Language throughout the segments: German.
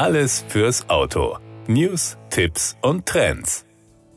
Alles fürs Auto. News, Tipps und Trends.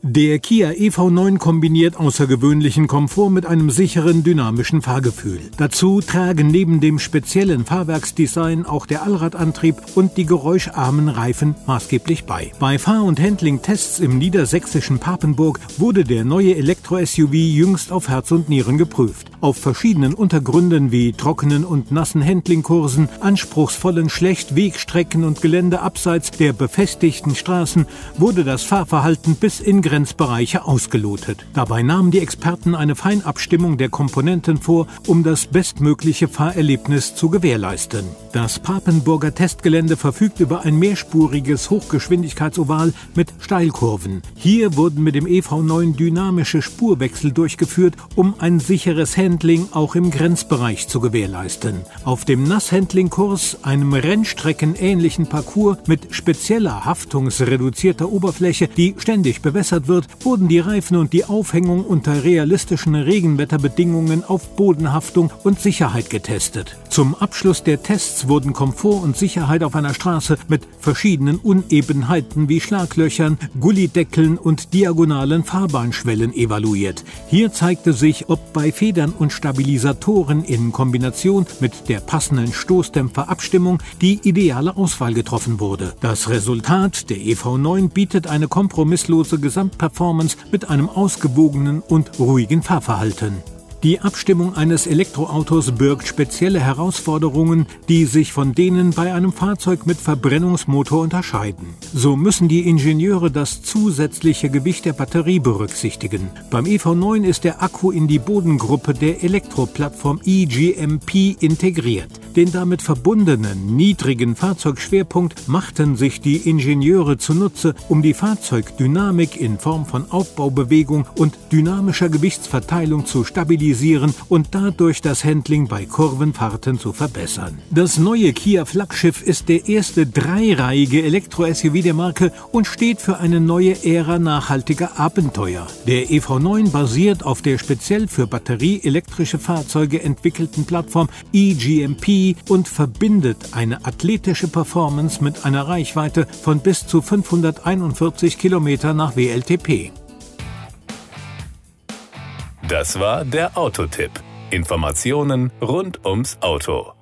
Der Kia EV9 kombiniert außergewöhnlichen Komfort mit einem sicheren, dynamischen Fahrgefühl. Dazu tragen neben dem speziellen Fahrwerksdesign auch der Allradantrieb und die geräuscharmen Reifen maßgeblich bei. Bei Fahr- und Handling-Tests im niedersächsischen Papenburg wurde der neue Elektro-SUV jüngst auf Herz und Nieren geprüft. Auf verschiedenen Untergründen wie trockenen und nassen Handlingkursen, anspruchsvollen Schlechtwegstrecken und Gelände abseits der befestigten Straßen wurde das Fahrverhalten bis in Grenzbereiche ausgelotet. Dabei nahmen die Experten eine Feinabstimmung der Komponenten vor, um das bestmögliche Fahrerlebnis zu gewährleisten. Das Papenburger Testgelände verfügt über ein mehrspuriges Hochgeschwindigkeitsoval mit Steilkurven. Hier wurden mit dem EV9 dynamische Spurwechsel durchgeführt, um ein sicheres Handling auch im Grenzbereich zu gewährleisten. Auf dem Nasshandling-Kurs, einem Rennstreckenähnlichen Parcours mit spezieller haftungsreduzierter Oberfläche, die ständig bewässert wird, wurden die Reifen und die Aufhängung unter realistischen Regenwetterbedingungen auf Bodenhaftung und Sicherheit getestet. Zum Abschluss der Tests wurden Komfort und Sicherheit auf einer Straße mit verschiedenen Unebenheiten wie Schlaglöchern, Gullideckeln und diagonalen Fahrbahnschwellen evaluiert. Hier zeigte sich, ob bei Federn und Stabilisatoren in Kombination mit der passenden Stoßdämpferabstimmung die ideale Auswahl getroffen wurde. Das Resultat der EV9 bietet eine kompromisslose Gesamt Gesamtperformance mit einem ausgewogenen und ruhigen Fahrverhalten. Die Abstimmung eines Elektroautos birgt spezielle Herausforderungen, die sich von denen bei einem Fahrzeug mit Verbrennungsmotor unterscheiden. So müssen die Ingenieure das zusätzliche Gewicht der Batterie berücksichtigen. Beim EV9 ist der Akku in die Bodengruppe der Elektroplattform eGMP integriert. Den damit verbundenen niedrigen Fahrzeugschwerpunkt machten sich die Ingenieure zunutze, um die Fahrzeugdynamik in Form von Aufbaubewegung und dynamischer Gewichtsverteilung zu stabilisieren und dadurch das Handling bei Kurvenfahrten zu verbessern. Das neue Kia Flaggschiff ist der erste dreireihige Elektro-SUV der Marke und steht für eine neue Ära nachhaltiger Abenteuer. Der EV9 basiert auf der speziell für batterieelektrische Fahrzeuge entwickelten Plattform eGMP und verbindet eine athletische Performance mit einer Reichweite von bis zu 541 Kilometer nach WLTP. Das war der Autotipp. Informationen rund ums Auto.